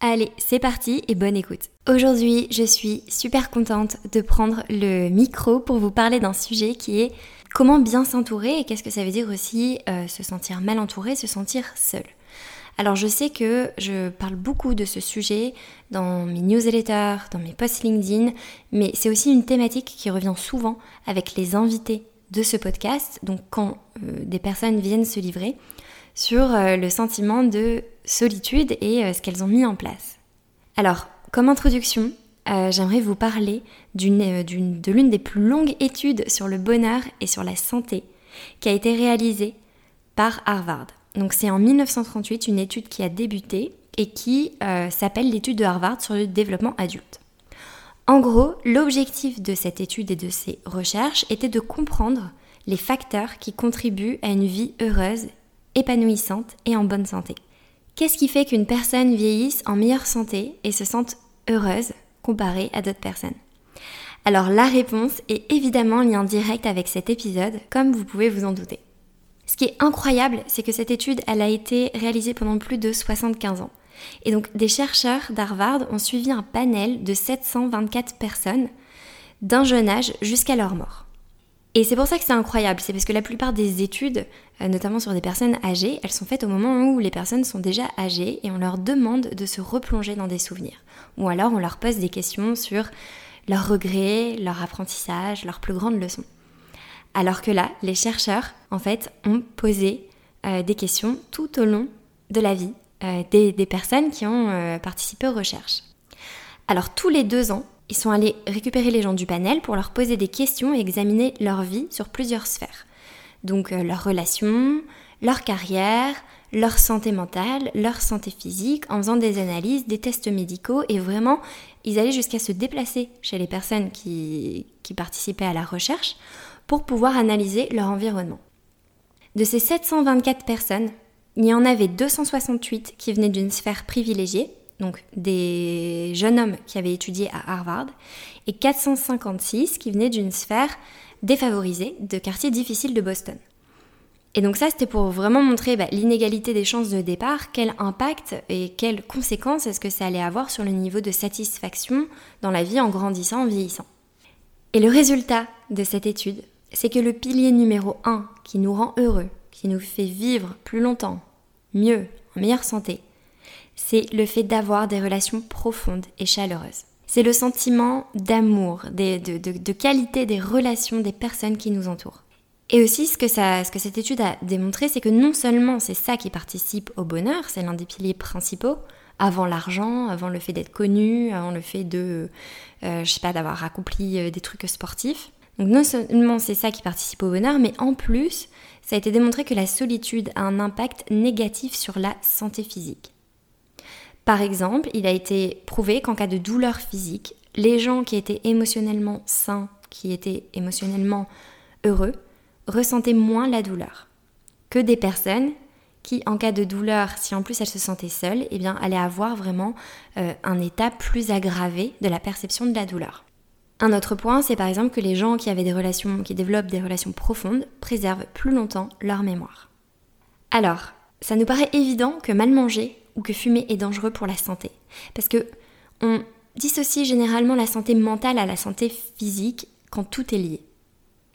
Allez, c'est parti et bonne écoute. Aujourd'hui, je suis super contente de prendre le micro pour vous parler d'un sujet qui est comment bien s'entourer et qu'est-ce que ça veut dire aussi euh, se sentir mal entouré, se sentir seul. Alors je sais que je parle beaucoup de ce sujet dans mes newsletters, dans mes posts LinkedIn, mais c'est aussi une thématique qui revient souvent avec les invités de ce podcast, donc quand euh, des personnes viennent se livrer, sur euh, le sentiment de solitude et euh, ce qu'elles ont mis en place. Alors, comme introduction, euh, j'aimerais vous parler de l'une des plus longues études sur le bonheur et sur la santé qui a été réalisée par Harvard. Donc c'est en 1938 une étude qui a débuté et qui s'appelle l'étude de Harvard sur le développement adulte. En gros, l'objectif de cette étude et de ces recherches était de comprendre les facteurs qui contribuent à une vie heureuse épanouissante et en bonne santé. Qu'est-ce qui fait qu'une personne vieillisse en meilleure santé et se sente heureuse comparée à d'autres personnes? Alors la réponse est évidemment lien direct avec cet épisode, comme vous pouvez vous en douter. Ce qui est incroyable, c'est que cette étude, elle a été réalisée pendant plus de 75 ans. Et donc des chercheurs d'Harvard ont suivi un panel de 724 personnes d'un jeune âge jusqu'à leur mort. Et c'est pour ça que c'est incroyable, c'est parce que la plupart des études, euh, notamment sur des personnes âgées, elles sont faites au moment où les personnes sont déjà âgées et on leur demande de se replonger dans des souvenirs. Ou alors on leur pose des questions sur leurs regrets, leur apprentissage, leurs plus grandes leçons. Alors que là, les chercheurs, en fait, ont posé euh, des questions tout au long de la vie euh, des, personnes qui ont participé aux recherches. Alors tous les deux ans, ils sont allés récupérer les gens du panel pour leur poser des questions et examiner leur vie sur plusieurs sphères. Donc euh, leurs relations, leur carrière, leur santé mentale, leur santé physique, en faisant des analyses, des tests médicaux et vraiment, ils allaient jusqu'à se déplacer chez les personnes qui, qui participaient à la recherche pour pouvoir analyser leur environnement. De ces 724 personnes, il y en avait 268 qui venaient d'une sphère privilégiée, donc des jeunes hommes qui avaient étudié à Harvard, et 456 qui venaient d'une sphère défavorisée de quartiers difficiles de Boston. Et donc ça, c'était pour vraiment montrer bah, l'inégalité des chances de départ, quel impact et quelles conséquences est-ce que ça allait avoir sur le niveau de satisfaction dans la vie en grandissant, en vieillissant. Et le résultat de cette étude, c'est que le pilier numéro 1 qui nous rend heureux, qui nous fait vivre plus longtemps, mieux, en meilleure santé, c'est le fait d'avoir des relations profondes et chaleureuses. C'est le sentiment d'amour, de, qualité des relations des personnes qui nous entourent. Et aussi, ce que, ce que cette étude a démontré, c'est que non seulement c'est ça qui participe au bonheur, c'est l'un des piliers principaux, avant l'argent, avant le fait d'être connu, avant le fait de, euh, je sais pas, d'avoir accompli euh, des trucs sportifs. Donc non seulement c'est ça qui participe au bonheur, mais en plus, ça a été démontré que la solitude a un impact négatif sur la santé physique. Par exemple, il a été prouvé qu'en cas de douleur physique, les gens qui étaient émotionnellement sains, qui étaient émotionnellement heureux, ressentaient moins la douleur que des personnes qui, en cas de douleur, si en plus elles se sentaient seules, eh bien, allaient avoir vraiment euh, un état plus aggravé de la perception de la douleur. Un autre point, c'est par exemple que les gens qui avaient des relations, qui développent des relations profondes, préservent plus longtemps leur mémoire. Alors, ça nous paraît évident que mal manger ou que fumer est dangereux pour la santé. Parce que on dissocie généralement la santé mentale à la santé physique quand tout est lié.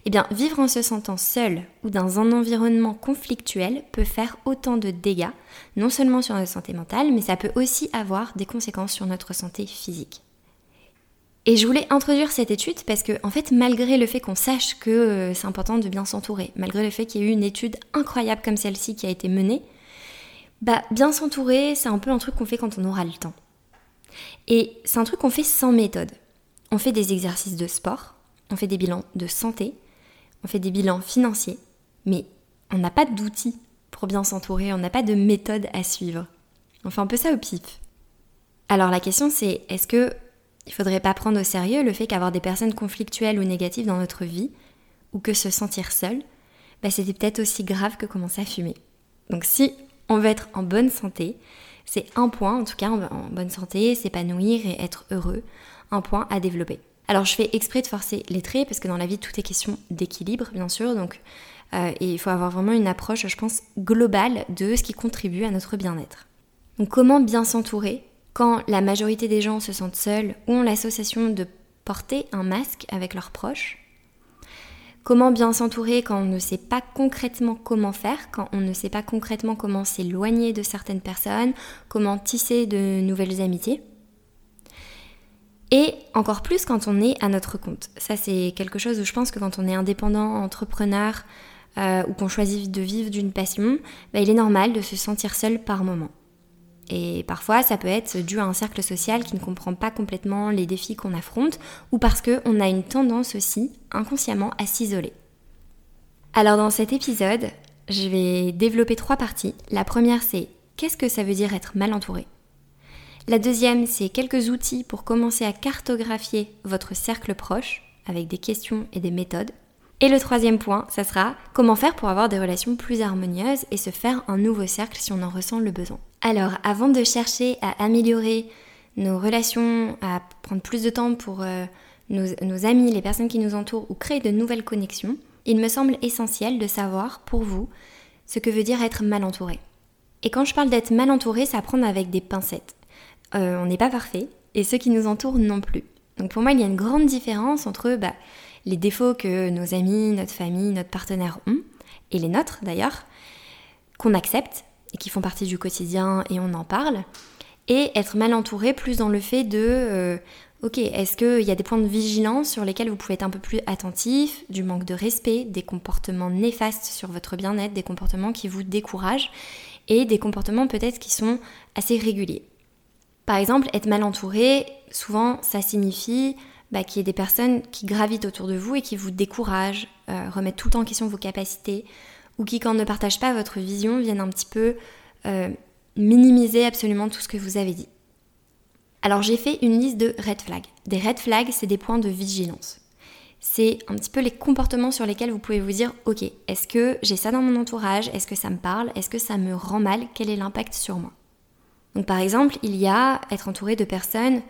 Eh bien, vivre en se sentant seul ou dans un environnement conflictuel peut faire autant de dégâts, non seulement sur notre santé mentale, mais ça peut aussi avoir des conséquences sur notre santé physique. Et je voulais introduire cette étude parce que, en fait, malgré le fait qu'on sache que euh, c'est important de bien s'entourer, malgré le fait qu'il y ait eu une étude incroyable comme celle-ci qui a été menée, bah, bien s'entourer, c'est un peu un truc qu'on fait quand on aura le temps. Et c'est un truc qu'on fait sans méthode. On fait des exercices de sport, on fait des bilans de santé, on fait des bilans financiers, mais on n'a pas d'outils pour bien s'entourer, on n'a pas de méthode à suivre. On fait un peu ça au pif. Alors la question c'est est-ce que il faudrait pas prendre au sérieux le fait qu'avoir des personnes conflictuelles ou négatives dans notre vie, ou que se sentir seul, bah c'était peut-être aussi grave que commencer à fumer. Donc si on veut être en bonne santé, c'est un point, en tout cas en bonne santé, s'épanouir et être heureux, un point à développer. Alors je fais exprès de forcer les traits parce que dans la vie tout est question d'équilibre bien sûr, donc euh, et il faut avoir vraiment une approche, je pense, globale de ce qui contribue à notre bien-être. Donc comment bien s'entourer quand la majorité des gens se sentent seuls ou ont l'association de porter un masque avec leurs proches? Comment bien s'entourer quand on ne sait pas concrètement comment faire, quand on ne sait pas concrètement comment s'éloigner de certaines personnes, comment tisser de nouvelles amitiés et encore plus quand on est à notre compte. Ça, c'est quelque chose où je pense que quand on est indépendant, entrepreneur, euh, ou qu'on choisit de vivre d'une passion, bah, il est normal de se sentir seul par moment. Et parfois, ça peut être dû à un cercle social qui ne comprend pas complètement les défis qu'on affronte, ou parce qu'on a une tendance aussi, inconsciemment, à s'isoler. Alors dans cet épisode, je vais développer trois parties. La première, c'est qu'est-ce que ça veut dire être mal entouré? La deuxième, c'est quelques outils pour commencer à cartographier votre cercle proche, avec des questions et des méthodes. Et le troisième point, ça sera comment faire pour avoir des relations plus harmonieuses et se faire un nouveau cercle si on en ressent le besoin. Alors, avant de chercher à améliorer nos relations, à prendre plus de temps pour euh, nos, amis, les personnes qui nous entourent ou créer de nouvelles connexions, il me semble essentiel de savoir pour vous ce que veut dire être mal entouré. Et quand je parle d'être mal entouré, ça prend avec des pincettes. Euh, on n'est pas parfait et ceux qui nous entourent non plus. Donc pour moi, il y a une grande différence entre bah, les défauts que nos amis, notre famille, notre partenaire ont, et les nôtres d'ailleurs, qu'on accepte et qui font partie du quotidien et on en parle, et être mal entouré plus dans le fait de, euh, ok, est-ce qu'il y a des points de vigilance sur lesquels vous pouvez être un peu plus attentif, du manque de respect, des comportements néfastes sur votre bien-être, des comportements qui vous découragent, et des comportements peut-être qui sont assez réguliers. Par exemple, être mal entouré, souvent ça signifie bah, qu'il y ait des personnes qui gravitent autour de vous et qui vous découragent, euh, remettent tout le temps en question vos capacités, ou qui, quand ne partagent pas votre vision, viennent un petit peu euh, minimiser absolument tout ce que vous avez dit. Alors j'ai fait une liste de red flags. Des red flags, c'est des points de vigilance. C'est un petit peu les comportements sur lesquels vous pouvez vous dire, ok, est-ce que j'ai ça dans mon entourage? Est-ce que ça me parle? Est-ce que ça me rend mal? Quel est l'impact sur moi? Donc par exemple, il y a être entouré de personnes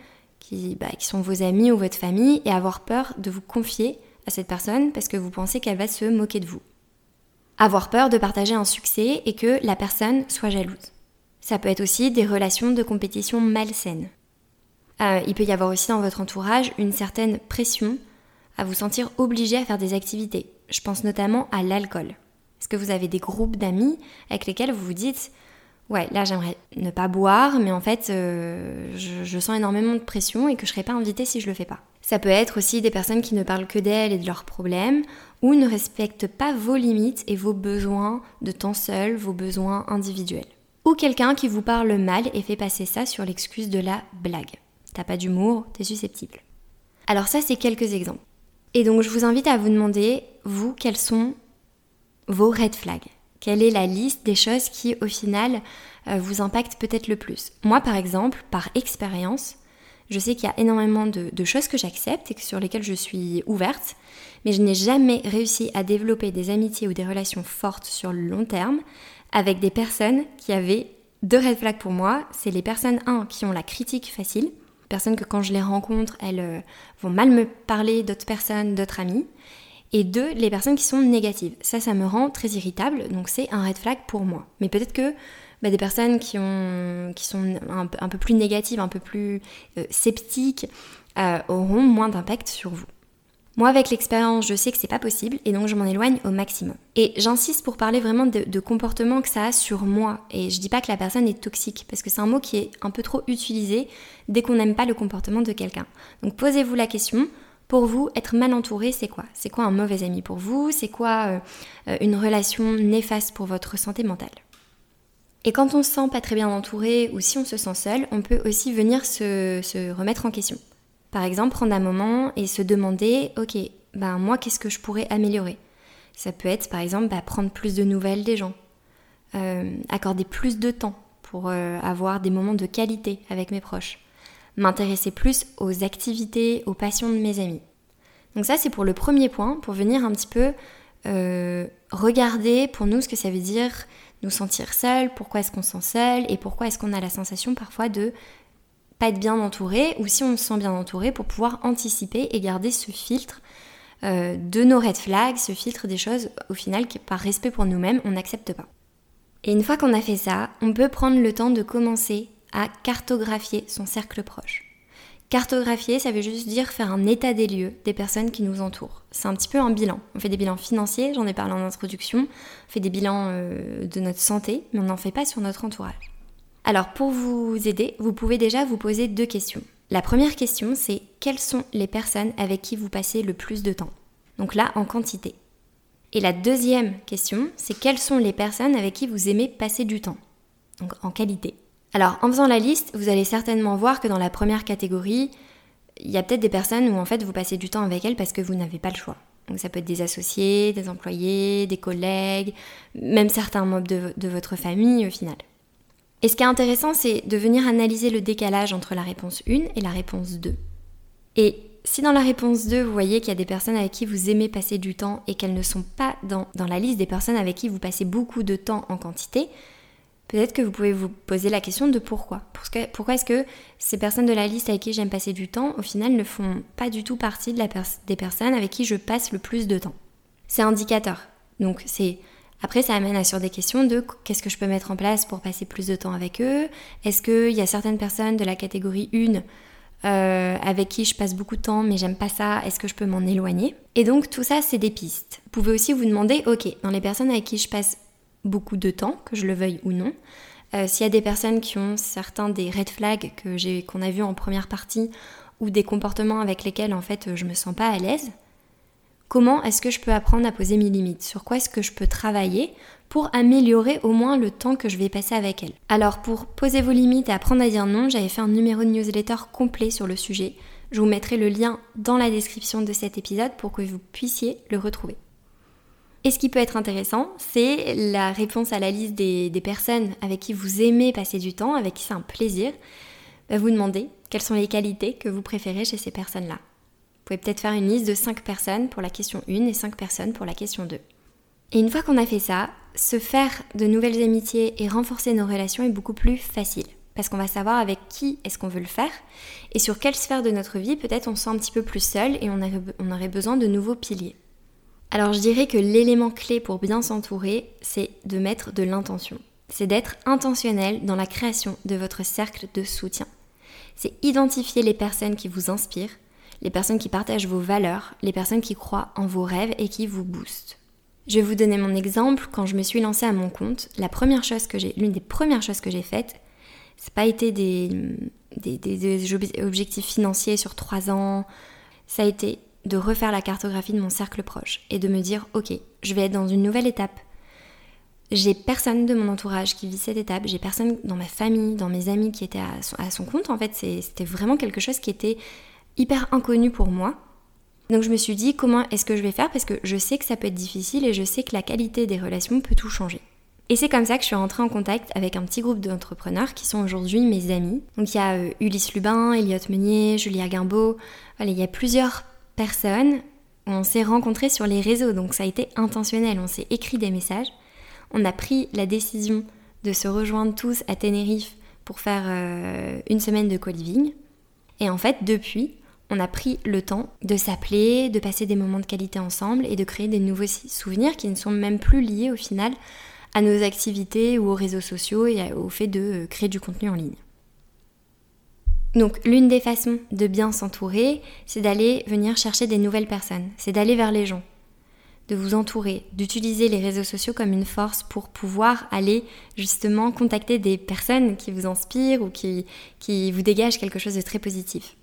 bah, qui, sont vos amis ou votre famille et avoir peur de vous confier à cette personne parce que vous pensez qu'elle va se moquer de vous. Avoir peur de partager un succès et que la personne soit jalouse. Ça peut être aussi des relations de compétition malsaines. Euh, il peut y avoir aussi dans votre entourage une certaine pression à vous sentir obligé à faire des activités. Je pense notamment à l'alcool. Est-ce que vous avez des groupes d'amis avec lesquels vous vous dites ouais, là j'aimerais ne pas boire, mais en fait euh, je, sens énormément de pression et que je serais pas invitée si je le fais pas. Ça peut être aussi des personnes qui ne parlent que d'elles et de leurs problèmes, ou ne respectent pas vos limites et vos besoins de temps seul, vos besoins individuels. Ou quelqu'un qui vous parle mal et fait passer ça sur l'excuse de la blague. T'as pas d'humour, t'es susceptible. Alors ça c'est quelques exemples. Et donc je vous invite à vous demander, vous, quels sont vos red flags? Quelle est la liste des choses qui, au final, euh, vous impactent peut-être le plus Moi, par exemple, par expérience, je sais qu'il y a énormément de, choses que j'accepte et sur lesquelles je suis ouverte, mais je n'ai jamais réussi à développer des amitiés ou des relations fortes sur le long terme avec des personnes qui avaient deux red flags pour moi. C'est les personnes, un, qui ont la critique facile, personnes que quand je les rencontre, elles euh, vont mal me parler d'autres personnes, d'autres amis, et deux, les personnes qui sont négatives. Ça, ça me rend très irritable, donc c'est un red flag pour moi. Mais peut-être que bah, des personnes qui, ont, qui sont un, peu plus négatives, un peu plus euh, sceptiques, euh, auront moins d'impact sur vous. Moi, avec l'expérience, je sais que c'est pas possible et donc je m'en éloigne au maximum. Et j'insiste pour parler vraiment de, de, comportement que ça a sur moi. Et je dis pas que la personne est toxique parce que c'est un mot qui est un peu trop utilisé dès qu'on n'aime pas le comportement de quelqu'un. Donc posez-vous la question. Pour vous, être mal entouré, c'est quoi? C'est quoi un mauvais ami pour vous? C'est quoi euh, euh, une relation néfaste pour votre santé mentale? Et quand on se sent pas très bien entouré ou si on se sent seul, on peut aussi venir se, remettre en question. Par exemple, prendre un moment et se demander, ok, ben moi, qu'est-ce que je pourrais améliorer? Ça peut être, par exemple, bah, prendre plus de nouvelles des gens, euh, accorder plus de temps pour avoir des moments de qualité avec mes proches, m'intéresser plus aux activités, aux passions de mes amis. Donc ça, c'est pour le premier point, pour venir un petit peu euh, regarder pour nous ce que ça veut dire nous sentir seuls, pourquoi est-ce qu'on se sent seul et pourquoi est-ce qu'on a la sensation parfois de être bien entouré ou si on se sent bien entouré pour pouvoir anticiper et garder ce filtre euh, de nos red flags, ce filtre des choses au final qui par respect pour nous-mêmes on n'accepte pas. Et une fois qu'on a fait ça, on peut prendre le temps de commencer à cartographier son cercle proche. Cartographier, ça veut juste dire faire un état des lieux des personnes qui nous entourent. C'est un petit peu un bilan. On fait des bilans financiers, j'en ai parlé en introduction, on fait des bilans euh, de notre santé, mais on n'en fait pas sur notre entourage. Alors pour vous aider, vous pouvez déjà vous poser deux questions. La première question, c'est quelles sont les personnes avec qui vous passez le plus de temps? Donc là, en quantité. Et la deuxième question, c'est quelles sont les personnes avec qui vous aimez passer du temps? Donc en qualité. Alors en faisant la liste, vous allez certainement voir que dans la première catégorie, il y a peut-être des personnes où en fait vous passez du temps avec elles parce que vous n'avez pas le choix. Donc ça peut être des associés, des employés, des collègues, même certains membres de, de votre famille au final. Et ce qui est intéressant, c'est de venir analyser le décalage entre la réponse 1 et la réponse 2. Et si dans la réponse 2, vous voyez qu'il y a des personnes avec qui vous aimez passer du temps et qu'elles ne sont pas dans, la liste des personnes avec qui vous passez beaucoup de temps en quantité, peut-être que vous pouvez vous poser la question de pourquoi. Pourquoi est-ce que ces personnes de la liste avec qui j'aime passer du temps, au final, ne font pas du tout partie des personnes avec qui je passe le plus de temps? C'est indicateur. Donc c'est après, ça amène à sur des questions de qu'est-ce que je peux mettre en place pour passer plus de temps avec eux? Est-ce qu'il y a certaines personnes de la catégorie 1 euh, avec qui je passe beaucoup de temps mais j'aime pas ça, est-ce que je peux m'en éloigner? Et donc tout ça, c'est des pistes. Vous pouvez aussi vous demander, ok, dans les personnes avec qui je passe beaucoup de temps, que je le veuille ou non, euh, s'il y a des personnes qui ont certains des red flags que j'ai, qu'on a vus en première partie ou des comportements avec lesquels en fait je me sens pas à l'aise, Comment est-ce que je peux apprendre à poser mes limites? Sur quoi est-ce que je peux travailler pour améliorer au moins le temps que je vais passer avec elle? Alors pour poser vos limites et apprendre à dire non, j'avais fait un numéro de newsletter complet sur le sujet. Je vous mettrai le lien dans la description de cet épisode pour que vous puissiez le retrouver. Et ce qui peut être intéressant, c'est la réponse à la liste des, personnes avec qui vous aimez passer du temps, avec qui c'est un plaisir. Bah, vous demandez quelles sont les qualités que vous préférez chez ces personnes-là. Vous pouvez peut-être faire une liste de 5 personnes pour la question 1 et 5 personnes pour la question 2. Et une fois qu'on a fait ça, se faire de nouvelles amitiés et renforcer nos relations est beaucoup plus facile. Parce qu'on va savoir avec qui est-ce qu'on veut le faire et sur quelle sphère de notre vie peut-être on se sent un petit peu plus seul et on, on aurait besoin de nouveaux piliers. Alors je dirais que l'élément clé pour bien s'entourer, c'est de mettre de l'intention. C'est d'être intentionnel dans la création de votre cercle de soutien. C'est identifier les personnes qui vous inspirent, les personnes qui partagent vos valeurs, les personnes qui croient en vos rêves et qui vous boostent. Je vais vous donner mon exemple. Quand je me suis lancée à mon compte, la première chose que j'ai, l'une des premières choses que j'ai faites, c'est pas été des, des, des, objectifs financiers sur trois ans. Ça a été de refaire la cartographie de mon cercle proche et de me dire, ok, je vais être dans une nouvelle étape. J'ai personne de mon entourage qui vit cette étape, j'ai personne dans ma famille, dans mes amis qui étaient à son, à son compte. En fait, c'était vraiment quelque chose qui était hyper inconnu pour moi. Donc je me suis dit comment est-ce que je vais faire? Parce que je sais que ça peut être difficile et je sais que la qualité des relations peut tout changer. Et c'est comme ça que je suis rentrée en contact avec un petit groupe d'entrepreneurs qui sont aujourd'hui mes amis. Donc il y a euh, Ulysse Lubin, Elliot Meunier, Julia Guimbaud. il y a plusieurs personnes. On s'est rencontrés sur les réseaux, donc ça a été intentionnel. On s'est écrit des messages. On a pris la décision de se rejoindre tous à Tenerife pour faire euh, une semaine de co-living. Et en fait, depuis, on a pris le temps de s'appeler, de passer des moments de qualité ensemble et de créer des nouveaux souvenirs qui ne sont même plus liés au final à nos activités ou aux réseaux sociaux et au fait de euh, créer du contenu en ligne. Donc l'une des façons de bien s'entourer, c'est d'aller venir chercher des nouvelles personnes, c'est d'aller vers les gens, de vous entourer, d'utiliser les réseaux sociaux comme une force pour pouvoir aller justement contacter des personnes qui vous inspirent ou qui, qui vous dégagent quelque chose de très positif.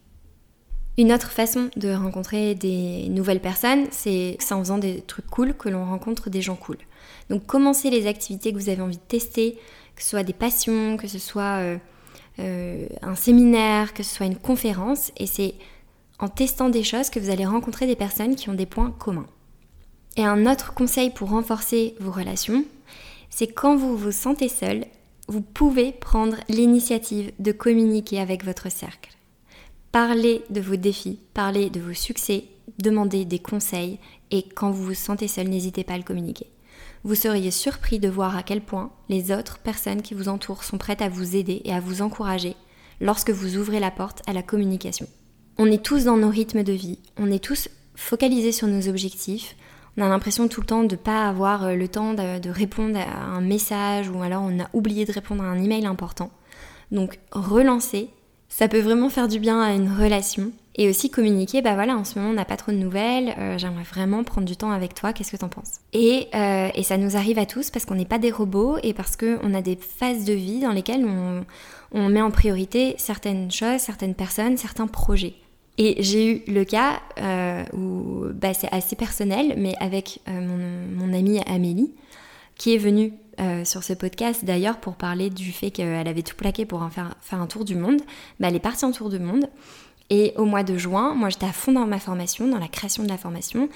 Une autre façon de rencontrer des nouvelles personnes, c'est en faisant des trucs cool que l'on rencontre des gens cool. Donc commencez les activités que vous avez envie de tester, que ce soit des passions, que ce soit euh, euh, un séminaire, que ce soit une conférence, et c'est en testant des choses que vous allez rencontrer des personnes qui ont des points communs. Et un autre conseil pour renforcer vos relations, c'est quand vous vous sentez seul, vous pouvez prendre l'initiative de communiquer avec votre cercle. Parlez de vos défis, parlez de vos succès, demandez des conseils et quand vous vous sentez seul, n'hésitez pas à le communiquer. Vous seriez surpris de voir à quel point les autres personnes qui vous entourent sont prêtes à vous aider et à vous encourager lorsque vous ouvrez la porte à la communication. On est tous dans nos rythmes de vie, on est tous focalisés sur nos objectifs, on a l'impression tout le temps de ne pas avoir euh, le temps de, répondre à un message ou alors on a oublié de répondre à un email important. Donc relancer, ça peut vraiment faire du bien à une relation. Et aussi communiquer, bah voilà, en ce moment on n'a pas trop de nouvelles, euh, j'aimerais vraiment prendre du temps avec toi, qu'est-ce que t'en penses? Et, euh, et, ça nous arrive à tous parce qu'on n'est pas des robots et parce qu'on a des phases de vie dans lesquelles on, on met en priorité certaines choses, certaines personnes, certains projets. Et j'ai eu le cas euh, où bah, c'est assez personnel, mais avec mon, amie Amélie, qui est venue euh, sur ce podcast d'ailleurs pour parler du fait qu'elle avait tout plaqué pour faire, un tour du monde. Bah, elle est partie en tour du monde. Et au mois de juin, moi j'étais à fond dans ma formation, dans la création de la formation.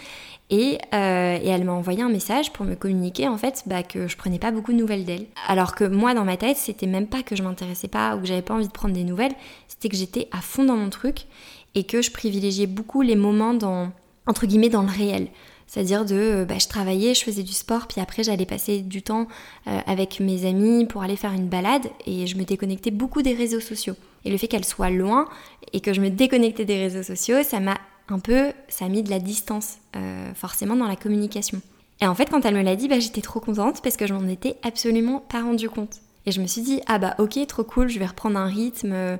Et, euh, elle m'a envoyé un message pour me communiquer en fait bah, que je prenais pas beaucoup de nouvelles d'elle. Alors que moi dans ma tête, c'était même pas que je m'intéressais pas ou que j'avais pas envie de prendre des nouvelles, c'était que j'étais à fond dans mon truc et que je privilégiais beaucoup les moments dans, entre guillemets, dans le réel. C'est-à-dire de, euh, bah, je travaillais, je faisais du sport, puis après j'allais passer du temps euh, avec mes amis pour aller faire une balade et je me déconnectais beaucoup des réseaux sociaux. Et le fait qu'elle soit loin et que je me déconnectais des réseaux sociaux, ça m'a un peu, ça a mis de la distance euh, forcément dans la communication. Et en fait, quand elle me l'a dit, bah, j'étais trop contente parce que je m'en étais absolument pas rendu compte. Et je me suis dit, ah bah ok, trop cool, je vais reprendre un rythme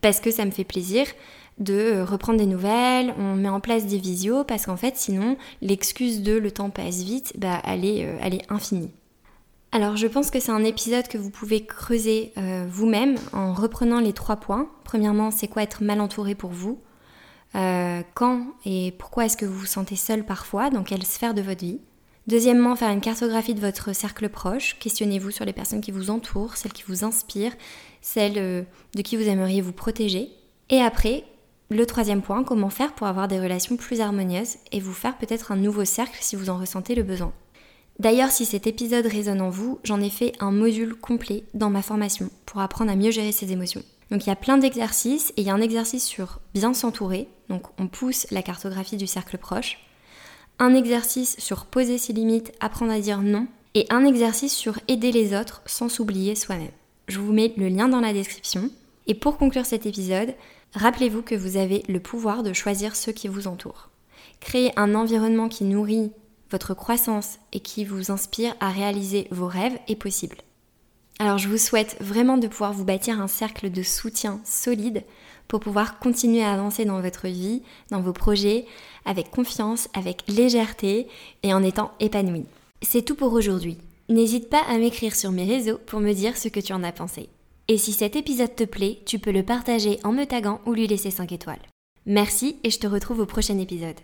parce que ça me fait plaisir de reprendre des nouvelles, on met en place des visios parce qu'en fait sinon l'excuse de le temps passe vite, bah, elle, est, euh, elle est infinie. Alors je pense que c'est un épisode que vous pouvez creuser euh, vous-même en reprenant les trois points. Premièrement, c'est quoi être mal entouré pour vous? Euh, Quand et pourquoi est-ce que vous vous sentez seul parfois? Dans quelle sphère de votre vie? Deuxièmement, faire une cartographie de votre cercle proche. Questionnez-vous sur les personnes qui vous entourent, celles qui vous inspirent, celles de qui vous aimeriez vous protéger. Et après, le troisième point, comment faire pour avoir des relations plus harmonieuses et vous faire peut-être un nouveau cercle si vous en ressentez le besoin. D'ailleurs, si cet épisode résonne en vous, j'en ai fait un module complet dans ma formation pour apprendre à mieux gérer ses émotions. Donc il y a plein d'exercices et il y a un exercice sur bien s'entourer, donc on pousse la cartographie du cercle proche, un exercice sur poser ses limites, apprendre à dire non, et un exercice sur aider les autres sans s'oublier soi-même. Je vous mets le lien dans la description. Et pour conclure cet épisode, Rappelez-vous que vous avez le pouvoir de choisir ceux qui vous entourent. Créer un environnement qui nourrit votre croissance et qui vous inspire à réaliser vos rêves est possible. Alors je vous souhaite vraiment de pouvoir vous bâtir un cercle de soutien solide pour pouvoir continuer à avancer dans votre vie, dans vos projets, avec confiance, avec légèreté et en étant épanoui. C'est tout pour aujourd'hui. N'hésite pas à m'écrire sur mes réseaux pour me dire ce que tu en as pensé. Et si cet épisode te plaît, tu peux le partager en me taguant ou lui laisser 5 étoiles. Merci et je te retrouve au prochain épisode.